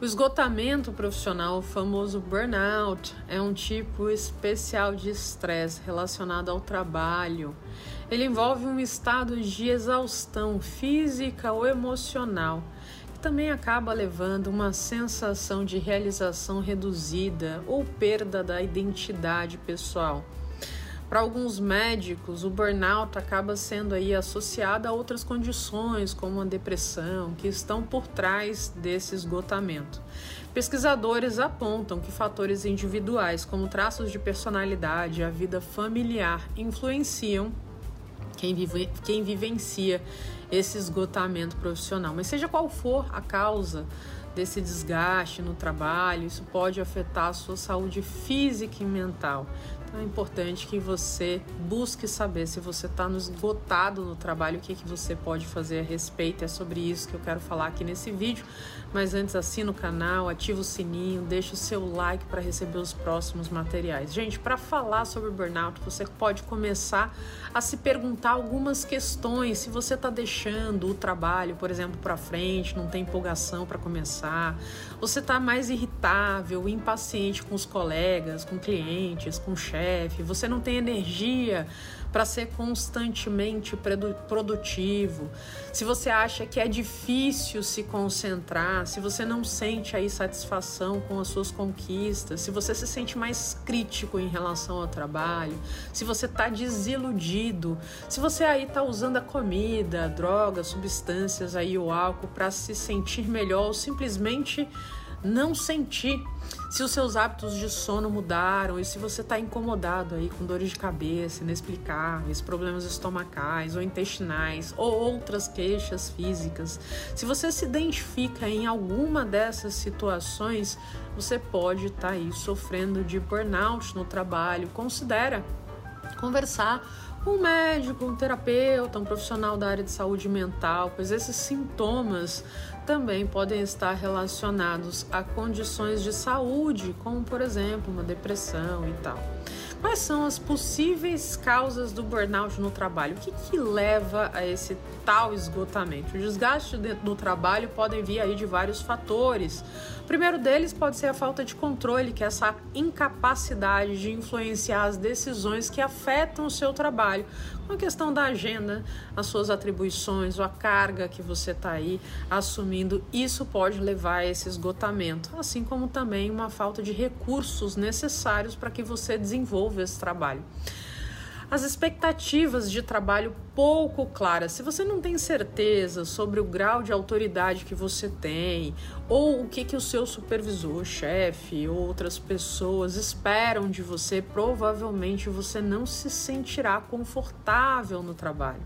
O esgotamento profissional, o famoso burnout, é um tipo especial de estresse relacionado ao trabalho. Ele envolve um estado de exaustão física ou emocional, que também acaba levando uma sensação de realização reduzida ou perda da identidade pessoal. Para alguns médicos, o burnout acaba sendo aí associado a outras condições, como a depressão, que estão por trás desse esgotamento. Pesquisadores apontam que fatores individuais, como traços de personalidade e a vida familiar, influenciam quem, vive, quem vivencia esse esgotamento profissional. Mas seja qual for a causa desse desgaste no trabalho, isso pode afetar a sua saúde física e mental. Então é importante que você busque saber se você está esgotado no trabalho, o que, que você pode fazer a respeito. É sobre isso que eu quero falar aqui nesse vídeo. Mas antes, assina o canal, ativa o sininho, deixa o seu like para receber os próximos materiais. Gente, para falar sobre burnout, você pode começar a se perguntar algumas questões. Se você está deixando o trabalho, por exemplo, para frente, não tem empolgação para começar, você está mais irritável, impaciente com os colegas, com clientes, com o chefe, você não tem energia para ser constantemente produtivo, se você acha que é difícil se concentrar, se você não sente aí satisfação com as suas conquistas, se você se sente mais crítico em relação ao trabalho, se você está desiludido, se você aí está usando a comida, drogas, substâncias aí o álcool para se sentir melhor ou simplesmente não sentir se os seus hábitos de sono mudaram e se você está incomodado aí com dores de cabeça inexplicáveis, problemas estomacais ou intestinais ou outras queixas físicas. Se você se identifica em alguma dessas situações, você pode estar tá aí sofrendo de burnout no trabalho. Considera conversar um médico, um terapeuta, um profissional da área de saúde mental, pois esses sintomas também podem estar relacionados a condições de saúde, como por exemplo uma depressão e tal. Quais são as possíveis causas do burnout no trabalho? O que, que leva a esse tal esgotamento? O desgaste do trabalho podem vir aí de vários fatores. O primeiro deles pode ser a falta de controle, que é essa incapacidade de influenciar as decisões que afetam o seu trabalho, com a questão da agenda, as suas atribuições, a carga que você está aí assumindo. Isso pode levar a esse esgotamento, assim como também uma falta de recursos necessários para que você desenvolva esse trabalho. As expectativas de trabalho pouco claras. Se você não tem certeza sobre o grau de autoridade que você tem, ou o que, que o seu supervisor, chefe, outras pessoas esperam de você, provavelmente você não se sentirá confortável no trabalho.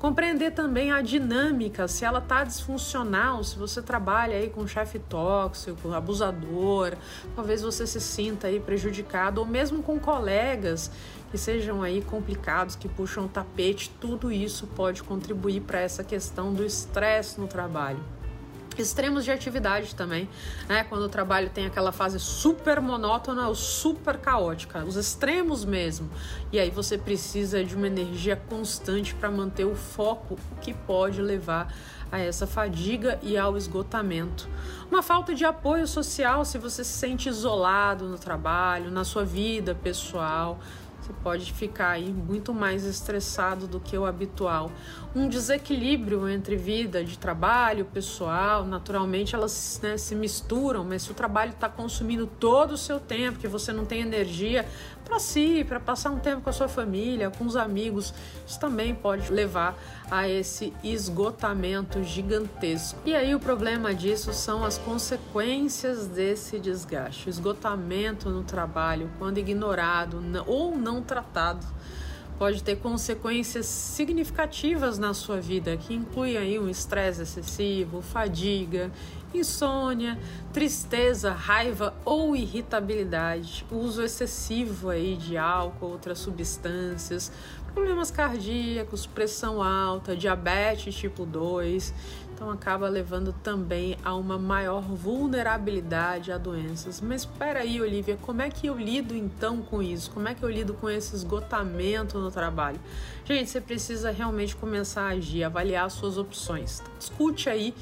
Compreender também a dinâmica, se ela está disfuncional, se você trabalha aí com um chefe tóxico, abusador, talvez você se sinta aí prejudicado, ou mesmo com colegas que sejam aí complicados, que puxam o tapete, tudo isso pode contribuir para essa questão do estresse no trabalho. Extremos de atividade também, né? Quando o trabalho tem aquela fase super monótona ou super caótica, os extremos mesmo. E aí você precisa de uma energia constante para manter o foco, o que pode levar a essa fadiga e ao esgotamento. Uma falta de apoio social se você se sente isolado no trabalho, na sua vida pessoal, você pode ficar aí muito mais estressado do que o habitual. Um desequilíbrio entre vida de trabalho, pessoal, naturalmente elas né, se misturam, mas se o trabalho está consumindo todo o seu tempo, que você não tem energia para si, para passar um tempo com a sua família, com os amigos, isso também pode levar a esse esgotamento gigantesco. E aí o problema disso são as consequências desse desgaste. O esgotamento no trabalho, quando ignorado ou não tratado, pode ter consequências significativas na sua vida, que inclui aí um estresse excessivo, fadiga, insônia, tristeza, raiva ou irritabilidade, uso excessivo aí de álcool, outras substâncias, problemas cardíacos, pressão alta, diabetes tipo 2. Então acaba levando também a uma maior vulnerabilidade a doenças. Mas espera aí, Olivia, como é que eu lido então com isso? Como é que eu lido com esse esgotamento no trabalho? Gente, você precisa realmente começar a agir, avaliar suas opções. Discute aí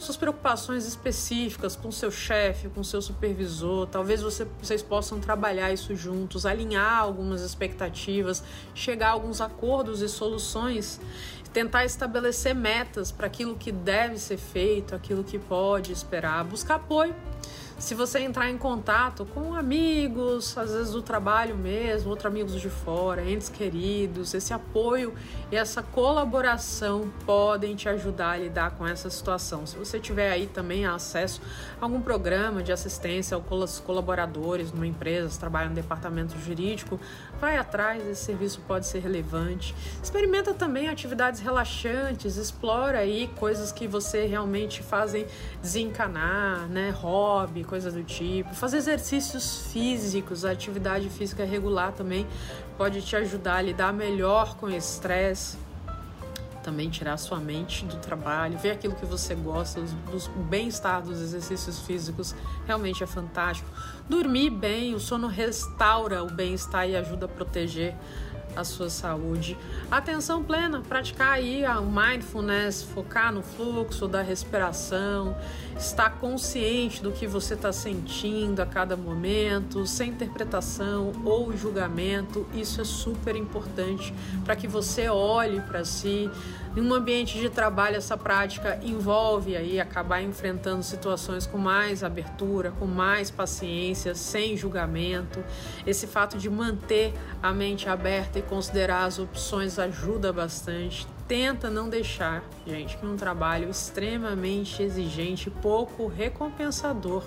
suas preocupações específicas com seu chefe, com seu supervisor. Talvez você, vocês possam trabalhar isso juntos, alinhar algumas expectativas, chegar a alguns acordos e soluções tentar estabelecer metas para aquilo que deve ser feito, aquilo que pode esperar, buscar apoio se você entrar em contato com amigos, às vezes do trabalho mesmo, outros amigos de fora, entes queridos, esse apoio e essa colaboração podem te ajudar a lidar com essa situação. Se você tiver aí também acesso a algum programa de assistência aos colaboradores numa empresa, se trabalha no departamento jurídico, vai atrás, esse serviço pode ser relevante. Experimenta também atividades relaxantes, explora aí coisas que você realmente fazem desencanar, né? Hobby, coisa do tipo. Fazer exercícios físicos, atividade física regular também pode te ajudar a lidar melhor com o estresse. Também tirar sua mente do trabalho, ver aquilo que você gosta, o bem-estar dos exercícios físicos realmente é fantástico. Dormir bem, o sono restaura o bem-estar e ajuda a proteger a sua saúde. Atenção plena, praticar aí a mindfulness, focar no fluxo da respiração, estar consciente do que você está sentindo a cada momento, sem interpretação ou julgamento. Isso é super importante para que você olhe para si. Em um ambiente de trabalho, essa prática envolve aí acabar enfrentando situações com mais abertura, com mais paciência, sem julgamento. Esse fato de manter a mente aberta e considerar as opções ajuda bastante. Tenta não deixar, gente, que um trabalho extremamente exigente, pouco recompensador,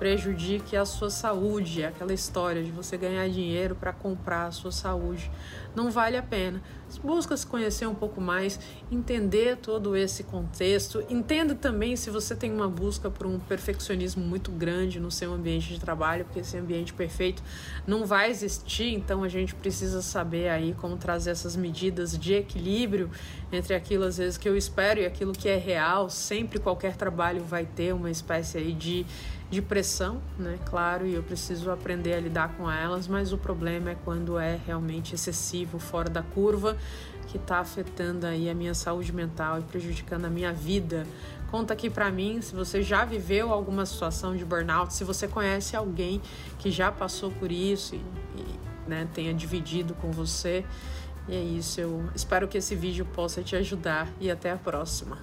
prejudique a sua saúde. Aquela história de você ganhar dinheiro para comprar a sua saúde não vale a pena. Busca se conhecer um pouco mais, entender todo esse contexto. Entenda também se você tem uma busca por um perfeccionismo muito grande no seu ambiente de trabalho, porque esse ambiente perfeito não vai existir, então a gente precisa saber aí como trazer essas medidas de equilíbrio entre aquilo às vezes que eu espero e aquilo que é real. Sempre qualquer trabalho vai ter uma espécie aí de de pressão, né? Claro, e eu preciso aprender a lidar com elas, mas o problema é quando é realmente excessivo, fora da curva, que está afetando aí a minha saúde mental e prejudicando a minha vida. Conta aqui para mim se você já viveu alguma situação de burnout, se você conhece alguém que já passou por isso e, e né, tenha dividido com você. E é isso, eu espero que esse vídeo possa te ajudar e até a próxima.